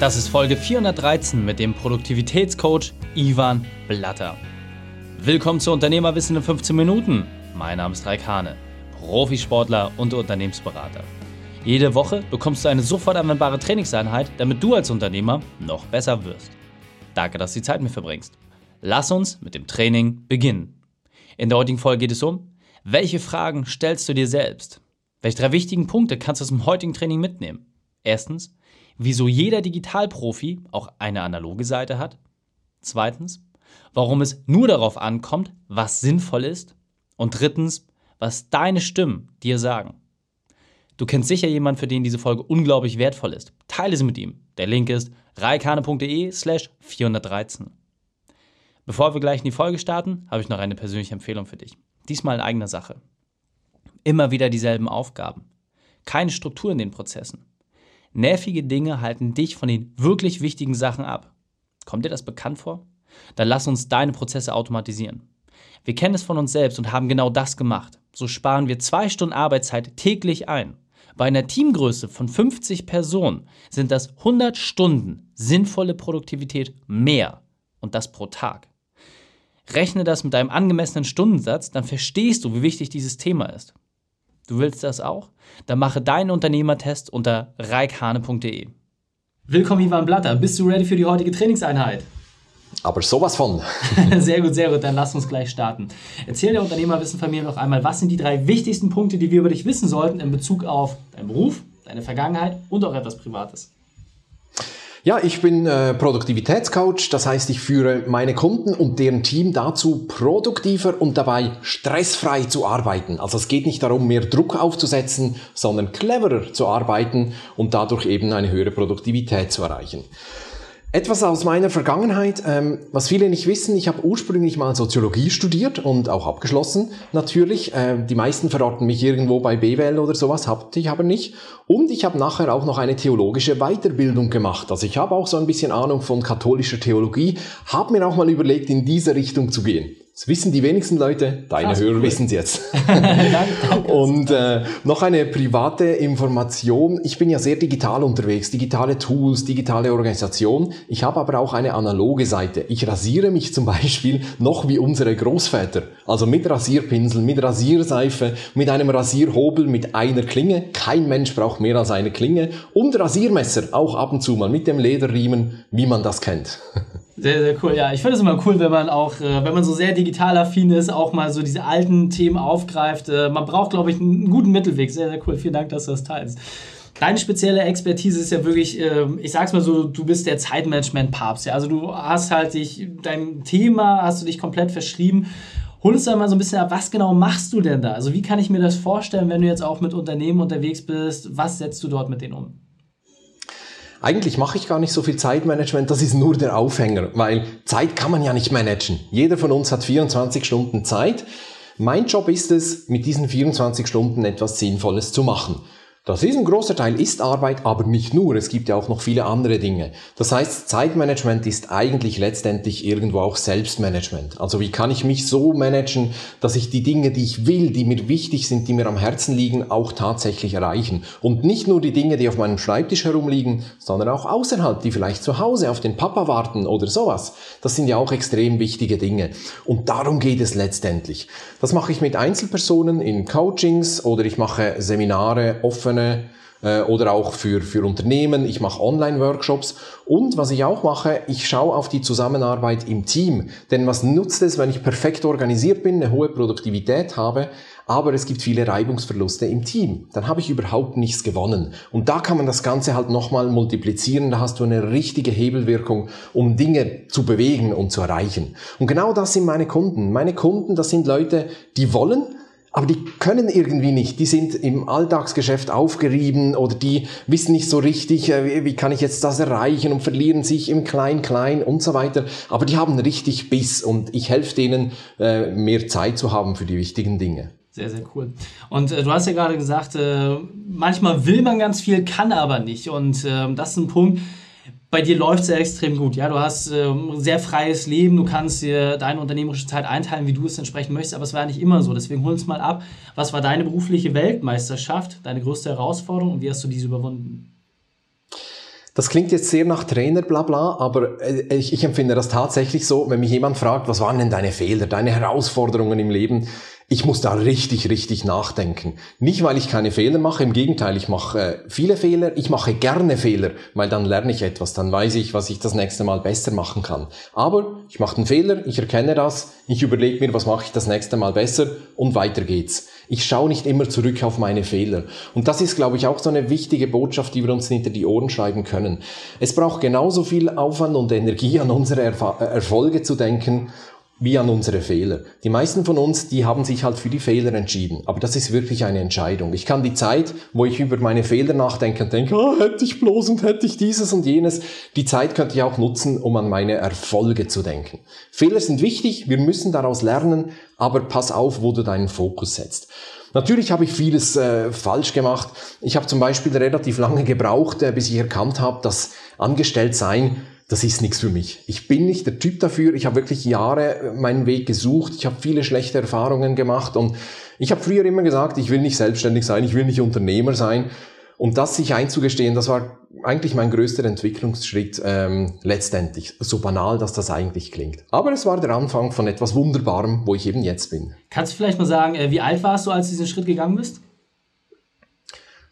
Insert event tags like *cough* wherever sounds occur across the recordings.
Das ist Folge 413 mit dem Produktivitätscoach Ivan Blatter. Willkommen zu Unternehmerwissen in 15 Minuten. Mein Name ist Raik Hane, Profisportler und Unternehmensberater. Jede Woche bekommst du eine sofort anwendbare Trainingseinheit, damit du als Unternehmer noch besser wirst. Danke, dass du die Zeit mit verbringst. Lass uns mit dem Training beginnen. In der heutigen Folge geht es um, welche Fragen stellst du dir selbst? Welche drei wichtigen Punkte kannst du aus dem heutigen Training mitnehmen? Erstens, wieso jeder Digitalprofi auch eine analoge Seite hat. Zweitens, warum es nur darauf ankommt, was sinnvoll ist. Und drittens, was deine Stimmen dir sagen. Du kennst sicher jemanden, für den diese Folge unglaublich wertvoll ist. Teile sie mit ihm. Der Link ist reikane.de slash 413. Bevor wir gleich in die Folge starten, habe ich noch eine persönliche Empfehlung für dich. Diesmal in eigener Sache. Immer wieder dieselben Aufgaben. Keine Struktur in den Prozessen. Nervige Dinge halten dich von den wirklich wichtigen Sachen ab. Kommt dir das bekannt vor? Dann lass uns deine Prozesse automatisieren. Wir kennen es von uns selbst und haben genau das gemacht. So sparen wir zwei Stunden Arbeitszeit täglich ein. Bei einer Teamgröße von 50 Personen sind das 100 Stunden sinnvolle Produktivität mehr und das pro Tag. Rechne das mit deinem angemessenen Stundensatz, dann verstehst du, wie wichtig dieses Thema ist. Du willst das auch? Dann mache deinen Unternehmertest unter reikhane.de. Willkommen, Ivan Blatter. Bist du ready für die heutige Trainingseinheit? Aber sowas von. *laughs* sehr gut, sehr gut. Dann lass uns gleich starten. Erzähl der Unternehmerwissenfamilie noch einmal, was sind die drei wichtigsten Punkte, die wir über dich wissen sollten in Bezug auf deinen Beruf, deine Vergangenheit und auch etwas Privates? Ja, ich bin äh, Produktivitätscoach, das heißt, ich führe meine Kunden und deren Team dazu, produktiver und dabei stressfrei zu arbeiten. Also es geht nicht darum, mehr Druck aufzusetzen, sondern cleverer zu arbeiten und dadurch eben eine höhere Produktivität zu erreichen. Etwas aus meiner Vergangenheit, ähm, was viele nicht wissen, ich habe ursprünglich mal Soziologie studiert und auch abgeschlossen, natürlich. Ähm, die meisten verorten mich irgendwo bei BWL oder sowas, hatte ich aber nicht. Und ich habe nachher auch noch eine theologische Weiterbildung gemacht. Also ich habe auch so ein bisschen Ahnung von katholischer Theologie, habe mir auch mal überlegt, in diese Richtung zu gehen. Das wissen die wenigsten Leute, deine Krass, Hörer cool. wissen es jetzt. *laughs* *laughs* und äh, noch eine private Information. Ich bin ja sehr digital unterwegs, digitale Tools, digitale Organisation. Ich habe aber auch eine analoge Seite. Ich rasiere mich zum Beispiel noch wie unsere Großväter. Also mit Rasierpinsel, mit Rasierseife, mit einem Rasierhobel, mit einer Klinge. Kein Mensch braucht mehr als eine Klinge. Und Rasiermesser, auch ab und zu mal mit dem Lederriemen, wie man das kennt. *laughs* Sehr, sehr cool. Ja, ich finde es immer cool, wenn man auch, äh, wenn man so sehr digital affin ist, auch mal so diese alten Themen aufgreift. Äh, man braucht, glaube ich, einen guten Mittelweg. Sehr, sehr cool. Vielen Dank, dass du das teilst. Deine spezielle Expertise ist ja wirklich, ähm, ich sag's mal so, du bist der Zeitmanagement-Papst. Ja? Also du hast halt dich, dein Thema hast du dich komplett verschrieben. Hol uns da mal so ein bisschen ab, was genau machst du denn da? Also wie kann ich mir das vorstellen, wenn du jetzt auch mit Unternehmen unterwegs bist? Was setzt du dort mit denen um? Eigentlich mache ich gar nicht so viel Zeitmanagement, das ist nur der Aufhänger, weil Zeit kann man ja nicht managen. Jeder von uns hat 24 Stunden Zeit. Mein Job ist es, mit diesen 24 Stunden etwas Sinnvolles zu machen. Das ist ein großer Teil ist Arbeit, aber nicht nur. Es gibt ja auch noch viele andere Dinge. Das heißt, Zeitmanagement ist eigentlich letztendlich irgendwo auch Selbstmanagement. Also wie kann ich mich so managen, dass ich die Dinge, die ich will, die mir wichtig sind, die mir am Herzen liegen, auch tatsächlich erreichen. Und nicht nur die Dinge, die auf meinem Schreibtisch herumliegen, sondern auch außerhalb, die vielleicht zu Hause auf den Papa warten oder sowas. Das sind ja auch extrem wichtige Dinge. Und darum geht es letztendlich. Das mache ich mit Einzelpersonen in Coachings oder ich mache Seminare offen offene äh, oder auch für, für Unternehmen. Ich mache Online-Workshops und was ich auch mache, ich schaue auf die Zusammenarbeit im Team. Denn was nutzt es, wenn ich perfekt organisiert bin, eine hohe Produktivität habe, aber es gibt viele Reibungsverluste im Team. Dann habe ich überhaupt nichts gewonnen. Und da kann man das Ganze halt nochmal multiplizieren. Da hast du eine richtige Hebelwirkung, um Dinge zu bewegen und zu erreichen. Und genau das sind meine Kunden. Meine Kunden, das sind Leute, die wollen, aber die können irgendwie nicht. Die sind im Alltagsgeschäft aufgerieben oder die wissen nicht so richtig, äh, wie kann ich jetzt das erreichen und verlieren sich im Klein-Klein und so weiter. Aber die haben richtig Biss und ich helfe denen, äh, mehr Zeit zu haben für die wichtigen Dinge. Sehr, sehr cool. Und äh, du hast ja gerade gesagt, äh, manchmal will man ganz viel, kann aber nicht. Und äh, das ist ein Punkt, bei dir läuft es ja extrem gut. Ja, du hast ähm, sehr freies Leben, du kannst dir deine unternehmerische Zeit einteilen, wie du es entsprechend möchtest, aber es war nicht immer so. Deswegen hol uns mal ab. Was war deine berufliche Weltmeisterschaft, deine größte Herausforderung und wie hast du diese überwunden? Das klingt jetzt sehr nach Trainer, bla bla, aber äh, ich, ich empfinde das tatsächlich so, wenn mich jemand fragt, was waren denn deine Fehler, deine Herausforderungen im Leben, ich muss da richtig, richtig nachdenken. Nicht, weil ich keine Fehler mache, im Gegenteil, ich mache äh, viele Fehler, ich mache gerne Fehler, weil dann lerne ich etwas, dann weiß ich, was ich das nächste Mal besser machen kann. Aber ich mache einen Fehler, ich erkenne das, ich überlege mir, was mache ich das nächste Mal besser und weiter geht's. Ich schaue nicht immer zurück auf meine Fehler. Und das ist, glaube ich, auch so eine wichtige Botschaft, die wir uns hinter die Ohren schreiben können. Es braucht genauso viel Aufwand und Energie, an unsere Erf Erfolge zu denken wie an unsere Fehler. Die meisten von uns, die haben sich halt für die Fehler entschieden. Aber das ist wirklich eine Entscheidung. Ich kann die Zeit, wo ich über meine Fehler nachdenke und denke, oh, hätte ich bloß und hätte ich dieses und jenes, die Zeit könnte ich auch nutzen, um an meine Erfolge zu denken. Fehler sind wichtig, wir müssen daraus lernen, aber pass auf, wo du deinen Fokus setzt. Natürlich habe ich vieles äh, falsch gemacht. Ich habe zum Beispiel relativ lange gebraucht, äh, bis ich erkannt habe, dass angestellt sein das ist nichts für mich. Ich bin nicht der Typ dafür. Ich habe wirklich Jahre meinen Weg gesucht. Ich habe viele schlechte Erfahrungen gemacht und ich habe früher immer gesagt, ich will nicht selbstständig sein, ich will nicht Unternehmer sein. Und das sich einzugestehen, das war eigentlich mein größter Entwicklungsschritt ähm, letztendlich. So banal, dass das eigentlich klingt. Aber es war der Anfang von etwas Wunderbarem, wo ich eben jetzt bin. Kannst du vielleicht mal sagen, äh, wie alt warst du, als du diesen Schritt gegangen bist?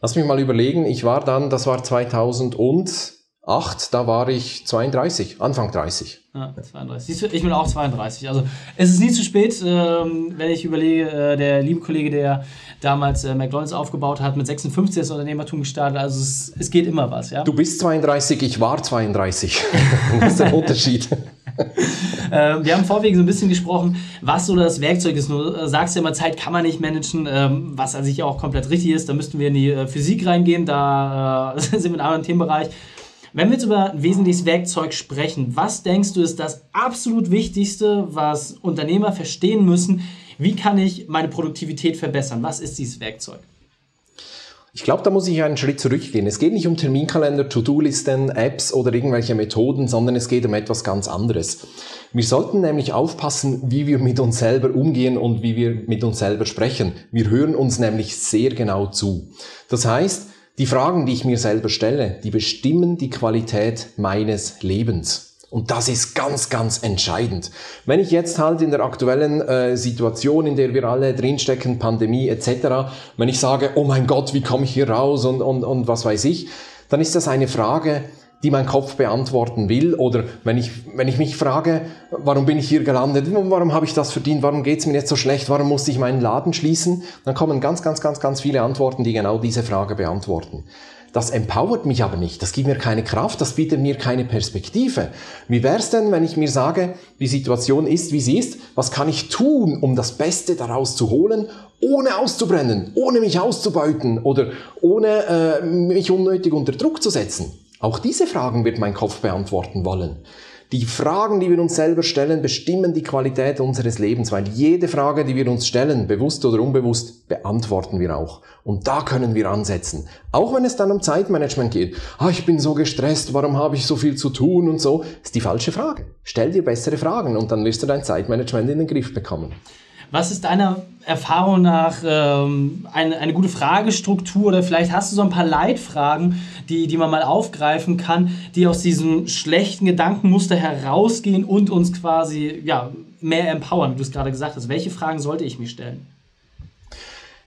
Lass mich mal überlegen. Ich war dann, das war 2000 und 8, da war ich 32, Anfang 30. Ja, 32. Siehst du, ich bin auch 32. Also es ist nie zu spät, ähm, wenn ich überlege, äh, der liebe Kollege, der damals äh, McDonalds aufgebaut hat, mit 56 das Unternehmertum gestartet. Also es, es geht immer was, ja. Du bist 32, ich war 32. das *laughs* ist der Unterschied. *laughs* ähm, wir haben vorweg so ein bisschen gesprochen, was so das Werkzeug ist. Du äh, sagst ja immer, Zeit kann man nicht managen, ähm, was an sich auch komplett richtig ist. Da müssten wir in die äh, Physik reingehen, da äh, *laughs* sind wir in einem anderen Themenbereich. Wenn wir jetzt über ein wesentliches Werkzeug sprechen, was denkst du ist das absolut Wichtigste, was Unternehmer verstehen müssen? Wie kann ich meine Produktivität verbessern? Was ist dieses Werkzeug? Ich glaube, da muss ich einen Schritt zurückgehen. Es geht nicht um Terminkalender, To-Do-Listen, Apps oder irgendwelche Methoden, sondern es geht um etwas ganz anderes. Wir sollten nämlich aufpassen, wie wir mit uns selber umgehen und wie wir mit uns selber sprechen. Wir hören uns nämlich sehr genau zu. Das heißt, die Fragen, die ich mir selber stelle, die bestimmen die Qualität meines Lebens. Und das ist ganz, ganz entscheidend. Wenn ich jetzt halt in der aktuellen äh, Situation, in der wir alle drinstecken, Pandemie etc., wenn ich sage, oh mein Gott, wie komme ich hier raus und, und, und was weiß ich, dann ist das eine Frage, die mein Kopf beantworten will. Oder wenn ich, wenn ich mich frage, warum bin ich hier gelandet, warum habe ich das verdient, warum geht es mir jetzt so schlecht, warum musste ich meinen Laden schließen, dann kommen ganz, ganz, ganz, ganz viele Antworten, die genau diese Frage beantworten. Das empowert mich aber nicht, das gibt mir keine Kraft, das bietet mir keine Perspektive. Wie wäre es denn, wenn ich mir sage, die Situation ist, wie sie ist, was kann ich tun, um das Beste daraus zu holen, ohne auszubrennen, ohne mich auszubeuten oder ohne äh, mich unnötig unter Druck zu setzen? Auch diese Fragen wird mein Kopf beantworten wollen. Die Fragen, die wir uns selber stellen, bestimmen die Qualität unseres Lebens, weil jede Frage, die wir uns stellen, bewusst oder unbewusst, beantworten wir auch. Und da können wir ansetzen. Auch wenn es dann um Zeitmanagement geht. Ah, ich bin so gestresst, warum habe ich so viel zu tun und so, ist die falsche Frage. Stell dir bessere Fragen und dann wirst du dein Zeitmanagement in den Griff bekommen. Was ist deiner Erfahrung nach ähm, eine, eine gute Fragestruktur oder vielleicht hast du so ein paar Leitfragen, die, die man mal aufgreifen kann, die aus diesem schlechten Gedankenmuster herausgehen und uns quasi ja, mehr empowern, wie du es gerade gesagt hast. Welche Fragen sollte ich mir stellen?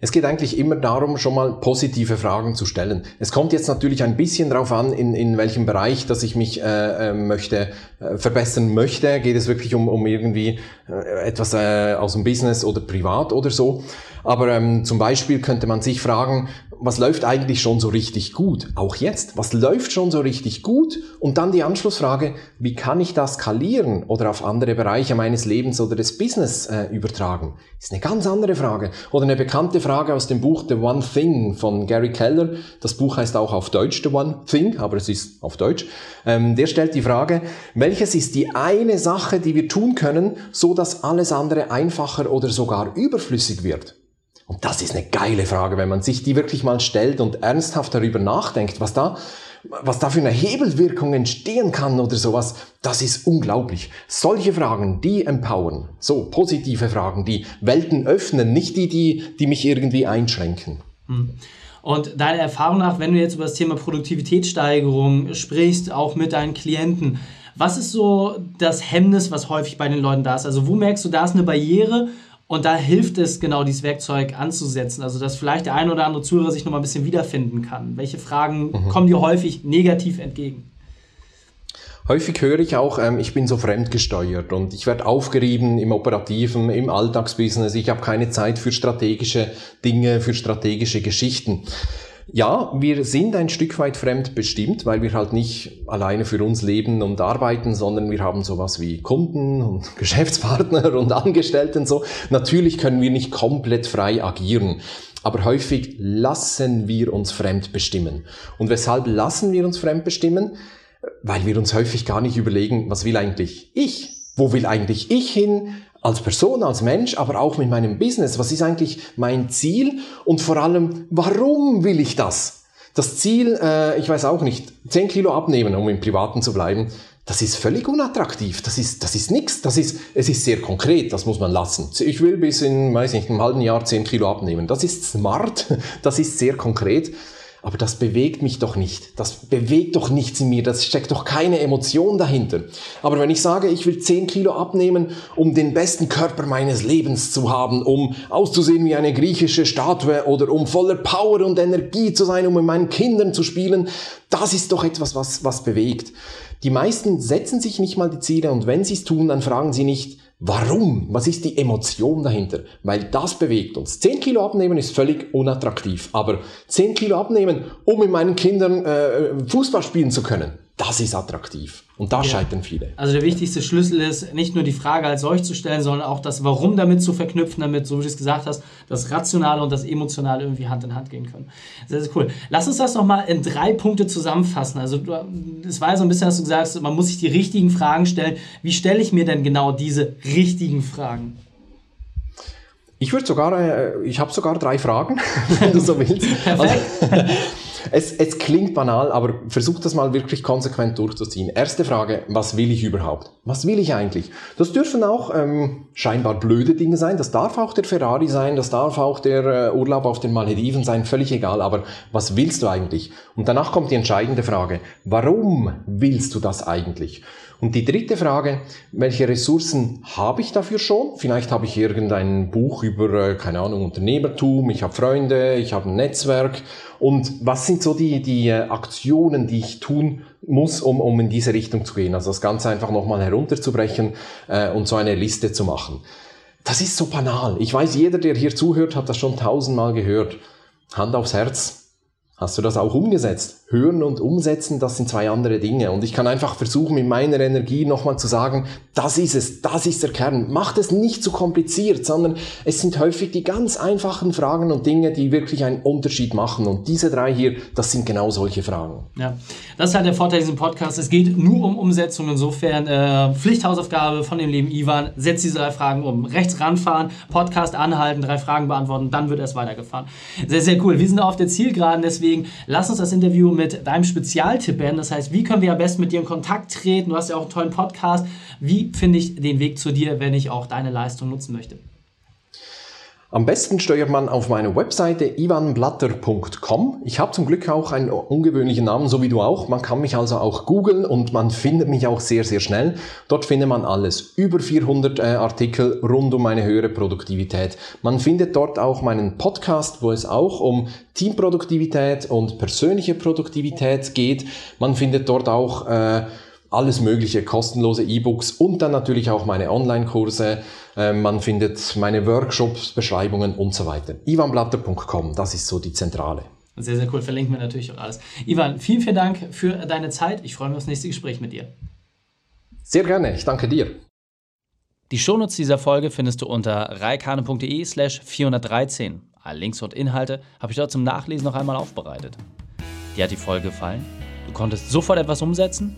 Es geht eigentlich immer darum, schon mal positive Fragen zu stellen. Es kommt jetzt natürlich ein bisschen darauf an, in, in welchem Bereich, dass ich mich äh, äh, möchte, äh, verbessern möchte. Geht es wirklich um, um irgendwie äh, etwas äh, aus dem Business oder privat oder so. Aber ähm, zum Beispiel könnte man sich fragen, was läuft eigentlich schon so richtig gut? Auch jetzt, was läuft schon so richtig gut? Und dann die Anschlussfrage, wie kann ich das skalieren oder auf andere Bereiche meines Lebens oder des Business äh, übertragen? Ist eine ganz andere Frage. Oder eine bekannte Frage aus dem Buch The One Thing von Gary Keller. Das Buch heißt auch auf Deutsch The One Thing, aber es ist auf Deutsch. Ähm, der stellt die Frage, welches ist die eine Sache, die wir tun können, so dass alles andere einfacher oder sogar überflüssig wird? Und das ist eine geile Frage, wenn man sich die wirklich mal stellt und ernsthaft darüber nachdenkt, was da, was da für eine Hebelwirkung entstehen kann oder sowas, das ist unglaublich. Solche Fragen, die empowern. So, positive Fragen, die Welten öffnen, nicht die, die, die mich irgendwie einschränken. Hm. Und deiner Erfahrung nach, wenn du jetzt über das Thema Produktivitätssteigerung sprichst, auch mit deinen Klienten, was ist so das Hemmnis, was häufig bei den Leuten da ist? Also wo merkst du, da ist eine Barriere und da hilft es genau, dieses Werkzeug anzusetzen? Also dass vielleicht der eine oder andere Zuhörer sich nochmal ein bisschen wiederfinden kann. Welche Fragen mhm. kommen dir häufig negativ entgegen? Häufig höre ich auch, ähm, ich bin so fremdgesteuert und ich werde aufgerieben im operativen, im Alltagsbusiness. Ich habe keine Zeit für strategische Dinge, für strategische Geschichten. Ja, wir sind ein Stück weit fremdbestimmt, weil wir halt nicht alleine für uns leben und arbeiten, sondern wir haben sowas wie Kunden und *laughs* Geschäftspartner und Angestellten so. Natürlich können wir nicht komplett frei agieren. Aber häufig lassen wir uns fremdbestimmen. Und weshalb lassen wir uns fremdbestimmen? weil wir uns häufig gar nicht überlegen, was will eigentlich ich? Wo will eigentlich ich hin? Als Person, als Mensch, aber auch mit meinem Business. Was ist eigentlich mein Ziel? Und vor allem, warum will ich das? Das Ziel, äh, ich weiß auch nicht, 10 Kilo abnehmen, um im Privaten zu bleiben, das ist völlig unattraktiv. Das ist, das ist nichts. Das ist, es ist sehr konkret. Das muss man lassen. Ich will bis in, weiß nicht, einem halben Jahr 10 Kilo abnehmen. Das ist smart. *laughs* Das ist sehr konkret aber das bewegt mich doch nicht. Das bewegt doch nichts in mir. Das steckt doch keine Emotion dahinter. Aber wenn ich sage, ich will 10 Kilo abnehmen, um den besten Körper meines Lebens zu haben, um auszusehen wie eine griechische Statue oder um voller Power und Energie zu sein, um mit meinen Kindern zu spielen, das ist doch etwas, was, was bewegt. Die meisten setzen sich nicht mal die Ziele und wenn sie es tun, dann fragen sie nicht, Warum? Was ist die Emotion dahinter? Weil das bewegt uns. 10 Kilo abnehmen ist völlig unattraktiv, aber 10 Kilo abnehmen, um mit meinen Kindern äh, Fußball spielen zu können, das ist attraktiv. Und da ja. scheitern viele. Also der wichtigste Schlüssel ist, nicht nur die Frage als solch zu stellen, sondern auch das Warum damit zu verknüpfen, damit, so wie du es gesagt hast, das Rationale und das Emotionale irgendwie Hand in Hand gehen können. Sehr, sehr cool. Lass uns das nochmal in drei Punkte zusammenfassen. Also es war ja so ein bisschen, dass du sagst, man muss sich die richtigen Fragen stellen. Wie stelle ich mir denn genau diese richtigen Fragen? Ich würde sogar, äh, ich habe sogar drei Fragen, *laughs* wenn du so willst. *laughs* Also, es, es klingt banal, aber versuch das mal wirklich konsequent durchzuziehen. Erste Frage, was will ich überhaupt? Was will ich eigentlich? Das dürfen auch ähm, scheinbar blöde Dinge sein, das darf auch der Ferrari sein, das darf auch der äh, Urlaub auf den Malediven sein, völlig egal, aber was willst du eigentlich? Und danach kommt die entscheidende Frage, warum willst du das eigentlich? Und die dritte Frage, welche Ressourcen habe ich dafür schon? Vielleicht habe ich irgendein Buch über, äh, keine Ahnung, Unternehmertum, ich habe Freunde, ich habe ein Netzwerk. Und was sind so die, die äh, Aktionen, die ich tun muss, um, um in diese Richtung zu gehen? Also das Ganze einfach nochmal herunterzubrechen äh, und so eine Liste zu machen. Das ist so banal. Ich weiß, jeder, der hier zuhört, hat das schon tausendmal gehört. Hand aufs Herz. Hast du das auch umgesetzt? Hören und umsetzen, das sind zwei andere Dinge. Und ich kann einfach versuchen, mit meiner Energie nochmal zu sagen, das ist es, das ist der Kern. Macht es nicht zu kompliziert, sondern es sind häufig die ganz einfachen Fragen und Dinge, die wirklich einen Unterschied machen. Und diese drei hier, das sind genau solche Fragen. Ja, das ist halt der Vorteil diesem Podcast. Es geht nur um Umsetzung. Insofern äh, Pflichthausaufgabe von dem lieben Ivan. Setz diese drei Fragen um. Rechts ranfahren, Podcast anhalten, drei Fragen beantworten, dann wird erst weitergefahren. Sehr, sehr cool. Wir sind auf der Zielgeraden, deswegen Deswegen lass uns das Interview mit deinem Spezialtipp beenden. Das heißt, wie können wir am besten mit dir in Kontakt treten? Du hast ja auch einen tollen Podcast. Wie finde ich den Weg zu dir, wenn ich auch deine Leistung nutzen möchte? Am besten steuert man auf meine Webseite ivanblatter.com. Ich habe zum Glück auch einen ungewöhnlichen Namen, so wie du auch. Man kann mich also auch googeln und man findet mich auch sehr, sehr schnell. Dort findet man alles. Über 400 äh, Artikel rund um eine höhere Produktivität. Man findet dort auch meinen Podcast, wo es auch um Teamproduktivität und persönliche Produktivität geht. Man findet dort auch äh, alles mögliche, kostenlose E-Books und dann natürlich auch meine Online-Kurse. Ähm, man findet meine Workshops, Beschreibungen und so weiter. ivanblatter.com, das ist so die Zentrale. Sehr, sehr cool. Verlinken wir natürlich auch alles. Ivan, vielen, vielen Dank für deine Zeit. Ich freue mich aufs nächste Gespräch mit dir. Sehr gerne. Ich danke dir. Die Shownotes dieser Folge findest du unter reikane.de slash 413. Alle Links und Inhalte habe ich dort zum Nachlesen noch einmal aufbereitet. Dir hat die Folge gefallen? Du konntest sofort etwas umsetzen?